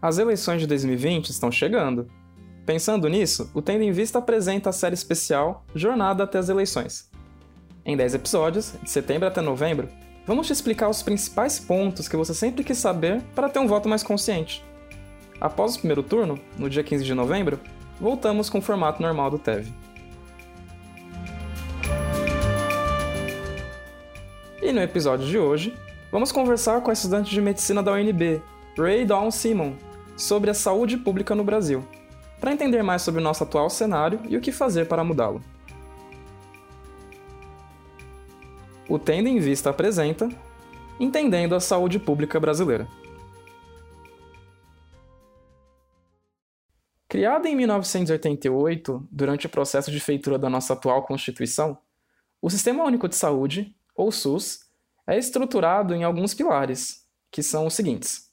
As eleições de 2020 estão chegando. Pensando nisso, o Tendo em Vista apresenta a série especial Jornada até as Eleições. Em 10 episódios, de setembro até novembro, vamos te explicar os principais pontos que você sempre quis saber para ter um voto mais consciente. Após o primeiro turno, no dia 15 de novembro, voltamos com o formato normal do TEV. E no episódio de hoje, vamos conversar com a estudante de medicina da UNB, Ray Dawn Simon, sobre a saúde pública no Brasil, para entender mais sobre o nosso atual cenário e o que fazer para mudá-lo. O Tendo em Vista apresenta Entendendo a Saúde Pública Brasileira. Criada em 1988, durante o processo de feitura da nossa atual Constituição, o Sistema Único de Saúde, ou SUS, é estruturado em alguns pilares, que são os seguintes.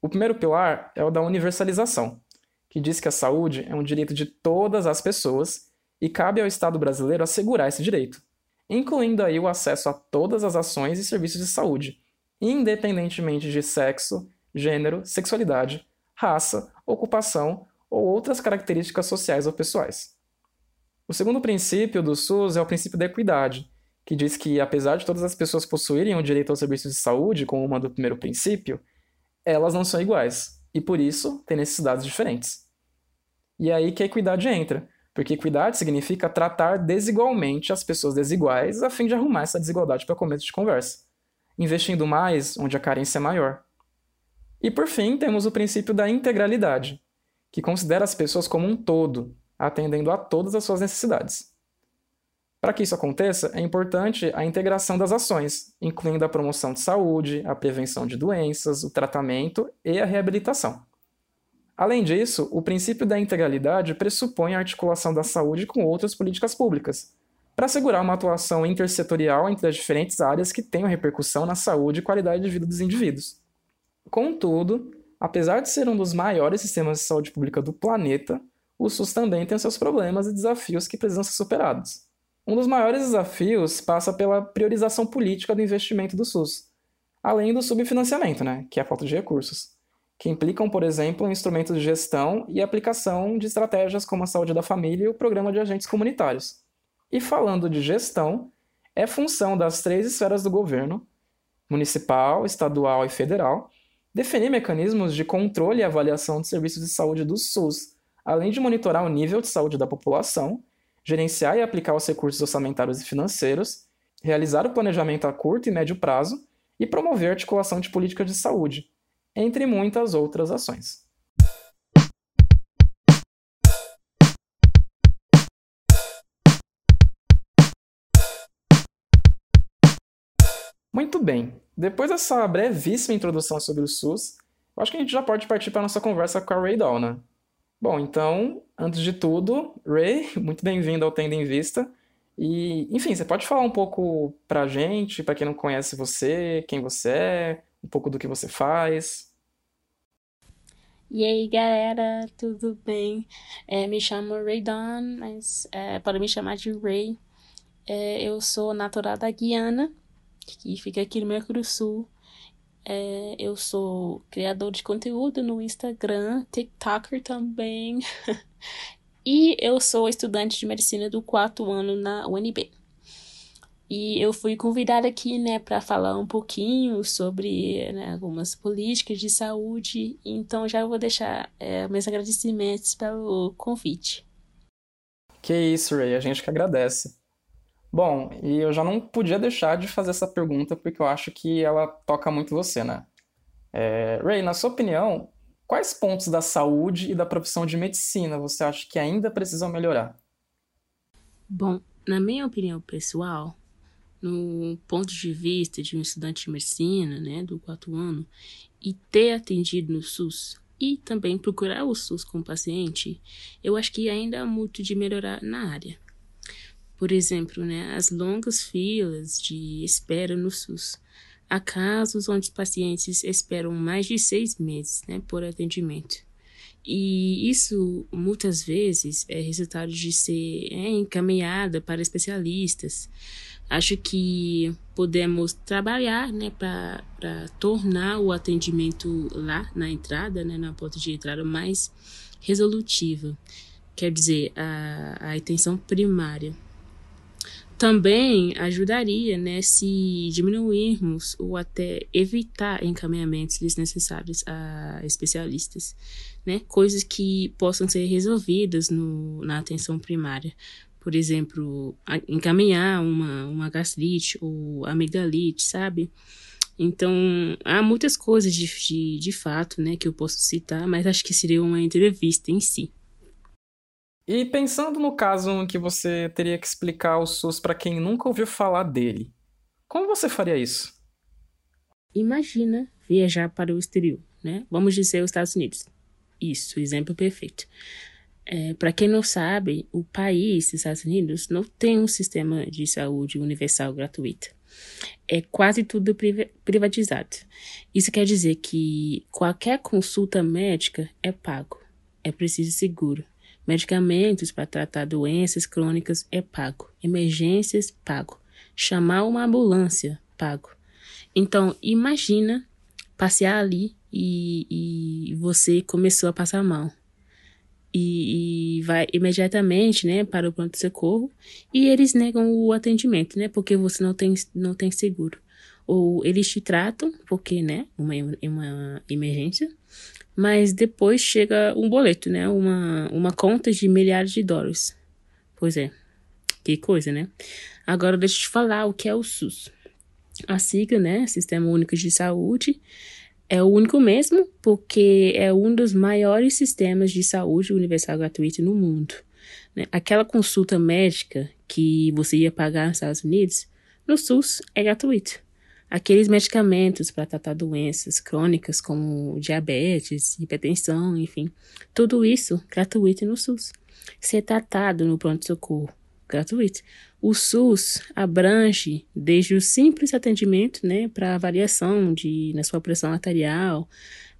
O primeiro pilar é o da universalização, que diz que a saúde é um direito de todas as pessoas e cabe ao Estado brasileiro assegurar esse direito incluindo aí o acesso a todas as ações e serviços de saúde, independentemente de sexo, gênero, sexualidade, raça, ocupação ou outras características sociais ou pessoais. O segundo princípio do SUS é o princípio da equidade, que diz que, apesar de todas as pessoas possuírem o direito aos serviços de saúde, como uma do primeiro princípio, elas não são iguais e, por isso, têm necessidades diferentes. E é aí que a equidade entra, porque equidade significa tratar desigualmente as pessoas desiguais a fim de arrumar essa desigualdade para começo de conversa, investindo mais onde a carência é maior. E por fim, temos o princípio da integralidade, que considera as pessoas como um todo, atendendo a todas as suas necessidades. Para que isso aconteça, é importante a integração das ações, incluindo a promoção de saúde, a prevenção de doenças, o tratamento e a reabilitação. Além disso, o princípio da integralidade pressupõe a articulação da saúde com outras políticas públicas, para assegurar uma atuação intersetorial entre as diferentes áreas que tenham repercussão na saúde e qualidade de vida dos indivíduos. Contudo, apesar de ser um dos maiores sistemas de saúde pública do planeta, o SUS também tem seus problemas e desafios que precisam ser superados. Um dos maiores desafios passa pela priorização política do investimento do SUS, além do subfinanciamento, né, que é a falta de recursos que implicam, por exemplo, instrumentos de gestão e aplicação de estratégias como a saúde da família e o programa de agentes comunitários. E falando de gestão, é função das três esferas do governo, municipal, estadual e federal, definir mecanismos de controle e avaliação de serviços de saúde do SUS, além de monitorar o nível de saúde da população, gerenciar e aplicar os recursos orçamentários e financeiros, realizar o planejamento a curto e médio prazo e promover a articulação de políticas de saúde, entre muitas outras ações. Muito bem, depois dessa brevíssima introdução sobre o SUS, eu acho que a gente já pode partir para a nossa conversa com a Ray Downa. Né? Bom, então, antes de tudo, Ray, muito bem-vindo ao Tendo em Vista. E, enfim, você pode falar um pouco para a gente, para quem não conhece você, quem você é, um pouco do que você faz? E aí, galera, tudo bem? É, me chamo Ray Dawn, mas é, pode me chamar de Ray. É, eu sou natural da Guiana, que fica aqui no Mercúrio Sul. É, eu sou criador de conteúdo no Instagram, TikToker também. e eu sou estudante de medicina do quarto ano na UNB. E eu fui convidada aqui, né, para falar um pouquinho sobre né, algumas políticas de saúde. Então já vou deixar é, meus agradecimentos pelo convite. Que isso, Ray, a gente que agradece. Bom, e eu já não podia deixar de fazer essa pergunta porque eu acho que ela toca muito você, né? É, Ray, na sua opinião, quais pontos da saúde e da profissão de medicina você acha que ainda precisam melhorar? Bom, na minha opinião pessoal, no ponto de vista de um estudante de medicina, né, do quarto ano, e ter atendido no SUS e também procurar o SUS com o paciente, eu acho que ainda há muito de melhorar na área. Por exemplo, né, as longas filas de espera no SUS. Há casos onde pacientes esperam mais de seis meses né, por atendimento. E isso muitas vezes é resultado de ser é, encaminhada para especialistas. Acho que podemos trabalhar né, para tornar o atendimento lá na entrada, né, na porta de entrada, mais resolutivo. Quer dizer, a, a atenção primária também ajudaria né, se diminuirmos ou até evitar encaminhamentos desnecessários a especialistas, né? Coisas que possam ser resolvidas no, na atenção primária. Por exemplo, encaminhar uma, uma gastrite ou amigdalite, sabe? Então, há muitas coisas de, de, de fato, né, que eu posso citar, mas acho que seria uma entrevista em si. E pensando no caso em que você teria que explicar o SUS para quem nunca ouviu falar dele, como você faria isso? Imagina viajar para o exterior, né? Vamos dizer os Estados Unidos. Isso, exemplo perfeito. É, para quem não sabe, o país, os Estados Unidos, não tem um sistema de saúde universal gratuito. É quase tudo privatizado. Isso quer dizer que qualquer consulta médica é pago. É preciso seguro. Medicamentos para tratar doenças crônicas é pago. Emergências, pago. Chamar uma ambulância, pago. Então, imagina passear ali e, e você começou a passar mal. E, e, vai imediatamente, né, para o pronto-socorro e eles negam o atendimento, né, porque você não tem, não tem seguro. Ou eles te tratam, porque, né, uma, uma emergência, mas depois chega um boleto, né? Uma, uma conta de milhares de dólares. Pois é, que coisa, né? Agora deixa eu te falar o que é o SUS. A sigla, né? Sistema Único de Saúde. É o único mesmo, porque é um dos maiores sistemas de saúde universal gratuito no mundo. Né? Aquela consulta médica que você ia pagar nos Estados Unidos, no SUS é gratuito aqueles medicamentos para tratar doenças crônicas como diabetes, hipertensão, enfim, tudo isso gratuito no SUS. Ser tratado no pronto-socorro, gratuito. O SUS abrange desde o simples atendimento, né, para avaliação de na sua pressão arterial,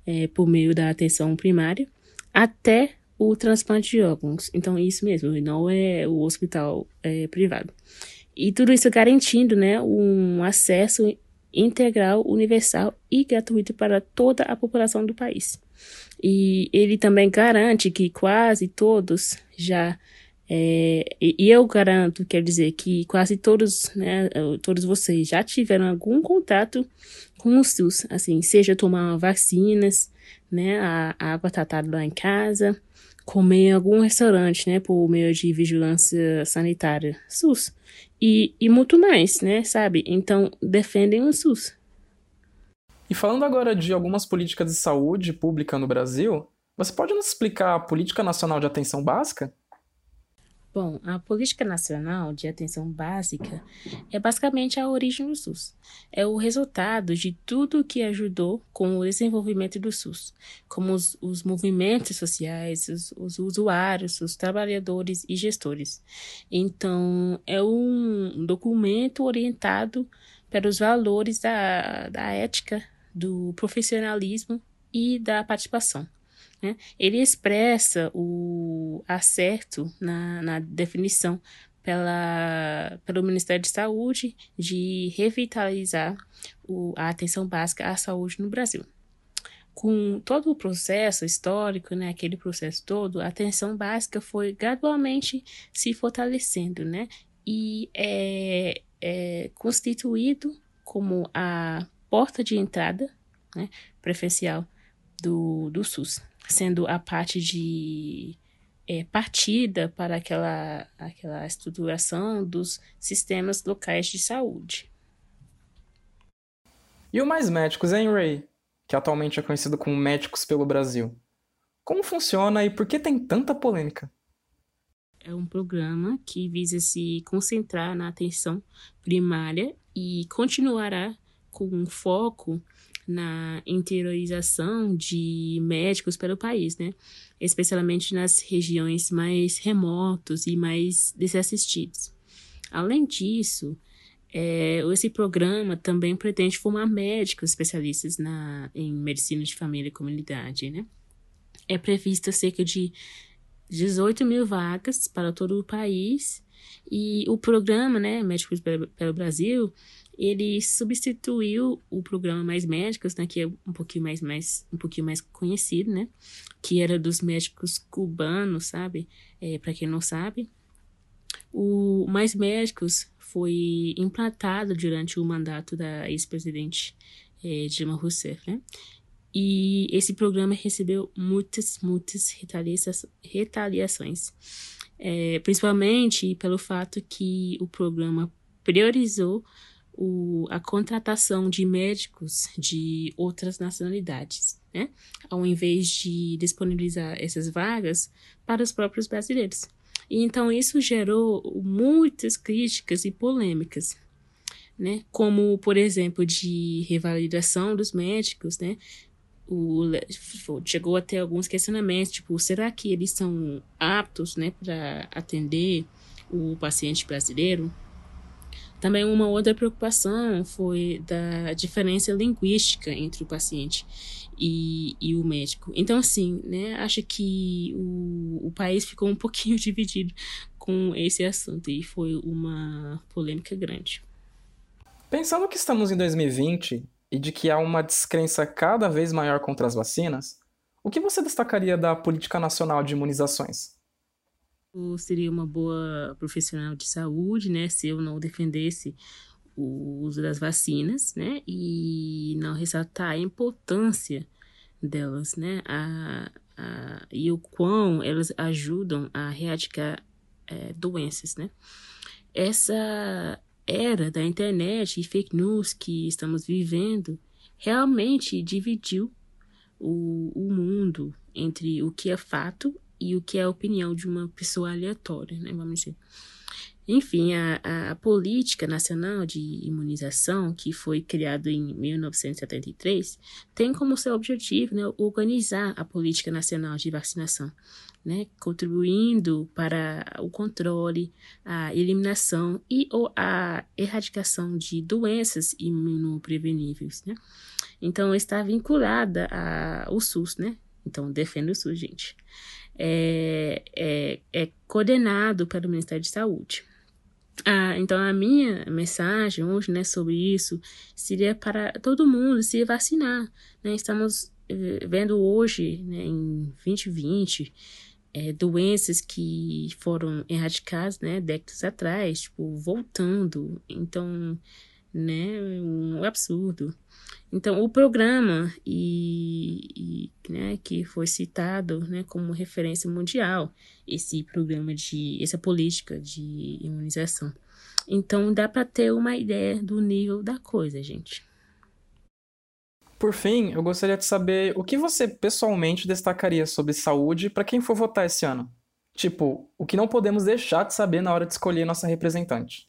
é, por meio da atenção primária, até o transplante de órgãos. Então, isso mesmo, não é o hospital é, privado. E tudo isso garantindo, né, um acesso integral, universal e gratuito para toda a população do país. E ele também garante que quase todos já é, e eu garanto, quer dizer, que quase todos, né, todos vocês já tiveram algum contato com o SUS, assim, seja tomar vacinas, né, a, água tratada lá em casa, comer em algum restaurante, né, por meio de vigilância sanitária, SUS e, e muito mais, né? Sabe? Então, defendem o SUS. E falando agora de algumas políticas de saúde pública no Brasil, você pode nos explicar a Política Nacional de Atenção Básica? Bom, a Política Nacional de Atenção Básica é basicamente a origem do SUS. É o resultado de tudo que ajudou com o desenvolvimento do SUS, como os, os movimentos sociais, os, os, usuários, os trabalhadores e gestores. Então, é um documento orientado para os valores da, da ética, do profissionalismo e da participação. Né? Ele expressa o acerto na, na definição pela, pelo Ministério de Saúde de revitalizar o, a atenção básica à saúde no Brasil. Com todo o processo histórico, né, aquele processo todo, a atenção básica foi gradualmente se fortalecendo, né, e é, é constituído como a porta de entrada né, preferencial do, do SUS sendo a parte de é, partida para aquela, aquela estruturação dos sistemas locais de saúde. E o Mais Médicos, hein, Ray? Que atualmente é conhecido como Médicos pelo Brasil. Como funciona e por que tem tanta polêmica? É um programa que visa se concentrar na atenção primária e continuará com um foco na interiorização de médicos para o país, né? Especialmente nas regiões mais remotas e mais desassistidas. Além disso, é, esse programa também pretende formar médicos especialistas na, em medicina de família e comunidade, né? é prevista cerca de 18 mil vagas para todo o país. E o programa, né, Médicos pelo Brasil, ele substituiu o programa Mais Médicos, né, que é um pouquinho mais, mais, um pouquinho mais conhecido, né, que era dos médicos cubanos, sabe? É, para quem não sabe, o Mais Médicos foi implantado durante o mandato da ex-presidente é, Dilma Rousseff, né? E esse programa recebeu muitas, muitas retaliações, é, principalmente pelo fato que o programa priorizou o, a contratação de médicos de outras nacionalidades, né? Ao invés de disponibilizar essas vagas para os próprios brasileiros. E então isso gerou muitas críticas e polêmicas, né? Como, por exemplo, de revalidação dos médicos, né? O, chegou até alguns questionamentos, tipo, será que eles são aptos, né, para atender o paciente brasileiro? Também uma outra preocupação foi da diferença linguística entre o paciente e, e o médico. Então, assim, né, acho que o, o país ficou um pouquinho dividido com esse assunto e foi uma polêmica grande. Pensando que estamos em 2020 e de que há uma descrença cada vez maior contra as vacinas, o que você destacaria da política nacional de imunizações? Eu seria uma boa profissional de saúde, né, se eu não defendesse o uso das vacinas, né, e não ressaltar a importância delas, né, a, a, e o quão elas ajudam a erradicar é, doenças, né. Essa era da internet e fake news que estamos vivendo realmente dividiu o, o mundo entre o que é fato e o que é a opinião de uma pessoa aleatória, né, vamos dizer. Enfim, a, a política nacional de imunização, que foi criada em 1973, tem como seu objetivo né, organizar a política nacional de vacinação, né, contribuindo para o controle, a eliminação e ou a erradicação de doenças imunopreveníveis. Né? Então, está vinculada ao SUS, né? Então, defenda o SUS, gente. É, é, é coordenado pelo Ministério de Saúde. Ah, então a minha mensagem hoje, né, sobre isso seria para todo mundo se vacinar, né? Estamos eh, vendo hoje, né, em 2020, é, doenças que foram erradicadas, né, décadas atrás, tipo, voltando. Então, né, um absurdo. Então, o programa e, e, né, que foi citado né, como referência mundial, esse programa de, essa política de imunização. Então, dá para ter uma ideia do nível da coisa, gente. Por fim, eu gostaria de saber o que você pessoalmente destacaria sobre saúde para quem for votar esse ano. Tipo, o que não podemos deixar de saber na hora de escolher nossa representante.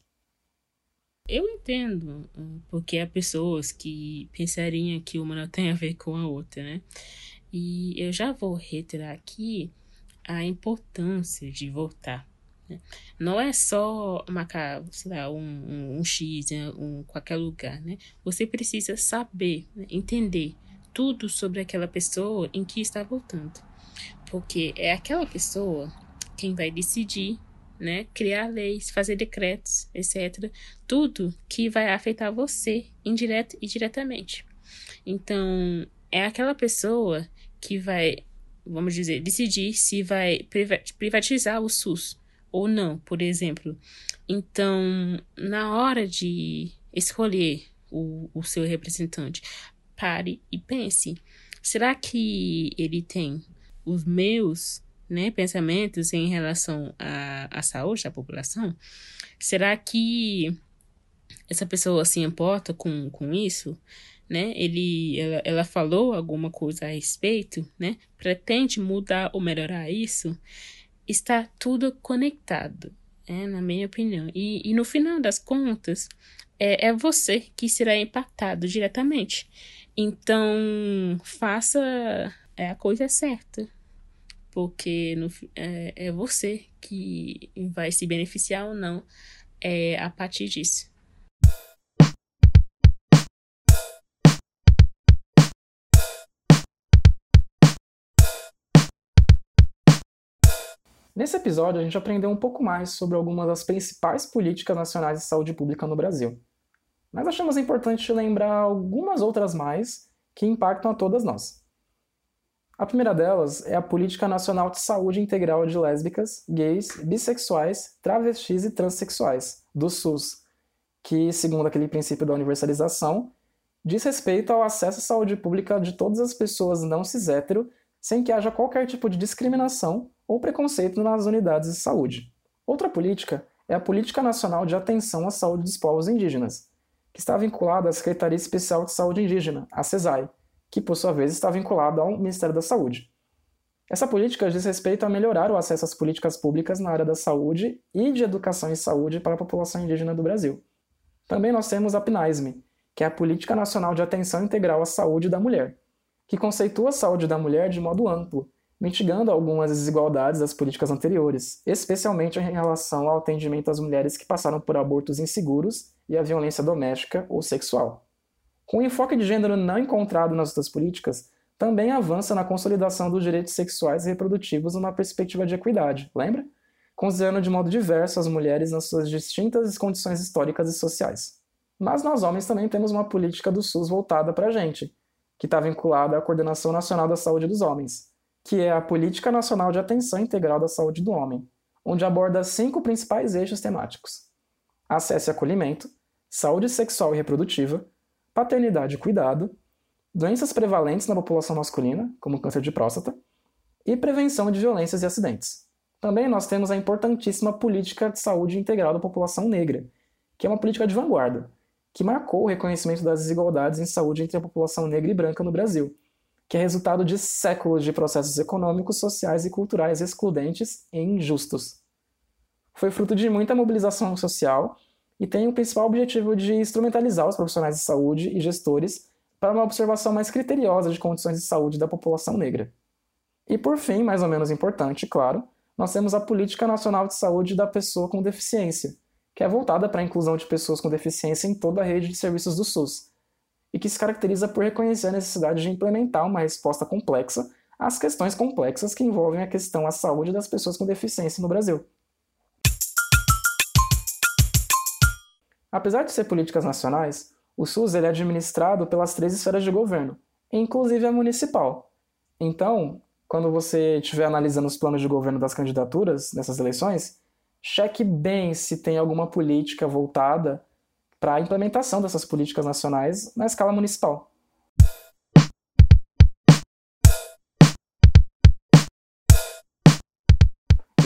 Eu entendo, porque há pessoas que pensariam que uma não tem a ver com a outra, né? E eu já vou reiterar aqui a importância de votar. Né? Não é só marcar, sei lá, um, um, um X em um, qualquer lugar, né? Você precisa saber, né? entender tudo sobre aquela pessoa em que está votando. Porque é aquela pessoa quem vai decidir né? Criar leis, fazer decretos, etc. Tudo que vai afetar você indireto e diretamente. Então, é aquela pessoa que vai, vamos dizer, decidir se vai privatizar o SUS ou não, por exemplo. Então, na hora de escolher o, o seu representante, pare e pense: será que ele tem os meus né, pensamentos em relação à, à saúde da população, será que essa pessoa se importa com, com isso? Né? Ele, ela, ela falou alguma coisa a respeito, né? Pretende mudar ou melhorar isso? Está tudo conectado, é, na minha opinião. E, e no final das contas, é, é você que será impactado diretamente. Então, faça é, a coisa certa porque no, é, é você que vai se beneficiar ou não é, a partir disso. Nesse episódio, a gente aprendeu um pouco mais sobre algumas das principais políticas nacionais de saúde pública no Brasil. Mas achamos importante lembrar algumas outras mais que impactam a todas nós. A primeira delas é a Política Nacional de Saúde Integral de Lésbicas, Gays, Bissexuais, Travestis e Transsexuais, do SUS, que, segundo aquele princípio da universalização, diz respeito ao acesso à saúde pública de todas as pessoas não cis-hétero, sem que haja qualquer tipo de discriminação ou preconceito nas unidades de saúde. Outra política é a Política Nacional de Atenção à Saúde dos Povos Indígenas, que está vinculada à Secretaria Especial de Saúde Indígena, a CESAI, que por sua vez está vinculada ao Ministério da Saúde. Essa política diz respeito a melhorar o acesso às políticas públicas na área da saúde e de educação e saúde para a população indígena do Brasil. Também nós temos a PNASME, que é a Política Nacional de Atenção Integral à Saúde da Mulher, que conceitua a saúde da mulher de modo amplo, mitigando algumas desigualdades das políticas anteriores, especialmente em relação ao atendimento às mulheres que passaram por abortos inseguros e a violência doméstica ou sexual. Com o enfoque de gênero não encontrado nas outras políticas, também avança na consolidação dos direitos sexuais e reprodutivos numa perspectiva de equidade, lembra? Considerando de modo diverso as mulheres nas suas distintas condições históricas e sociais. Mas nós homens também temos uma política do SUS voltada para a gente, que está vinculada à Coordenação Nacional da Saúde dos Homens, que é a Política Nacional de Atenção Integral da Saúde do Homem, onde aborda cinco principais eixos temáticos: acesso e acolhimento, saúde sexual e reprodutiva, paternidade e cuidado, doenças prevalentes na população masculina, como câncer de próstata, e prevenção de violências e acidentes. Também nós temos a importantíssima política de saúde integral da população negra, que é uma política de vanguarda, que marcou o reconhecimento das desigualdades em saúde entre a população negra e branca no Brasil que é resultado de séculos de processos econômicos, sociais e culturais excludentes e injustos. Foi fruto de muita mobilização social e tem o principal objetivo de instrumentalizar os profissionais de saúde e gestores para uma observação mais criteriosa de condições de saúde da população negra. E por fim, mais ou menos importante, claro, nós temos a Política Nacional de Saúde da Pessoa com Deficiência, que é voltada para a inclusão de pessoas com deficiência em toda a rede de serviços do SUS, e que se caracteriza por reconhecer a necessidade de implementar uma resposta complexa às questões complexas que envolvem a questão à saúde das pessoas com deficiência no Brasil. Apesar de ser políticas nacionais, o SUS é administrado pelas três esferas de governo, inclusive a municipal. Então, quando você estiver analisando os planos de governo das candidaturas nessas eleições, cheque bem se tem alguma política voltada para a implementação dessas políticas nacionais na escala municipal.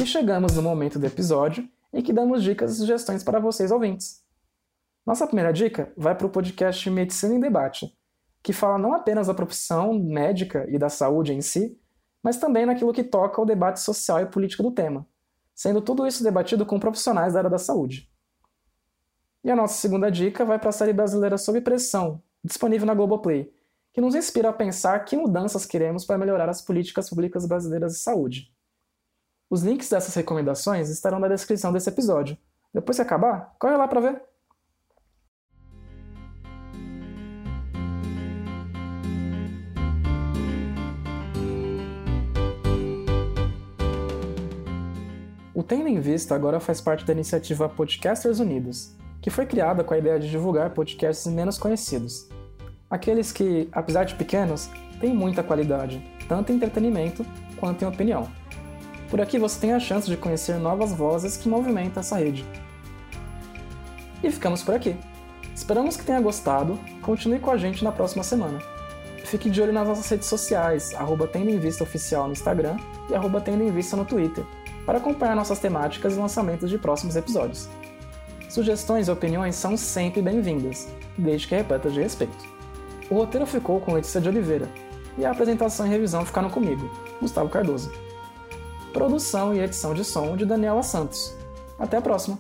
E chegamos no momento do episódio em que damos dicas e sugestões para vocês ouvintes. Nossa primeira dica vai para o podcast Medicina em Debate, que fala não apenas da profissão médica e da saúde em si, mas também naquilo que toca ao debate social e político do tema, sendo tudo isso debatido com profissionais da área da saúde. E a nossa segunda dica vai para a série brasileira Sob Pressão, disponível na Globoplay, que nos inspira a pensar que mudanças queremos para melhorar as políticas públicas brasileiras de saúde. Os links dessas recomendações estarão na descrição desse episódio. Depois que acabar, corre lá para ver. O Tendo em Vista agora faz parte da iniciativa Podcasters Unidos, que foi criada com a ideia de divulgar podcasts menos conhecidos. Aqueles que, apesar de pequenos, têm muita qualidade, tanto em entretenimento quanto em opinião. Por aqui você tem a chance de conhecer novas vozes que movimentam essa rede. E ficamos por aqui. Esperamos que tenha gostado, continue com a gente na próxima semana. Fique de olho nas nossas redes sociais, arroba Tendo em Vista Oficial no Instagram e arroba Tendo em Vista no Twitter, para acompanhar nossas temáticas e lançamentos de próximos episódios. Sugestões e opiniões são sempre bem-vindas, desde que repletas de respeito. O roteiro ficou com Letícia de Oliveira, e a apresentação e revisão ficaram comigo, Gustavo Cardoso. Produção e edição de som de Daniela Santos. Até a próxima!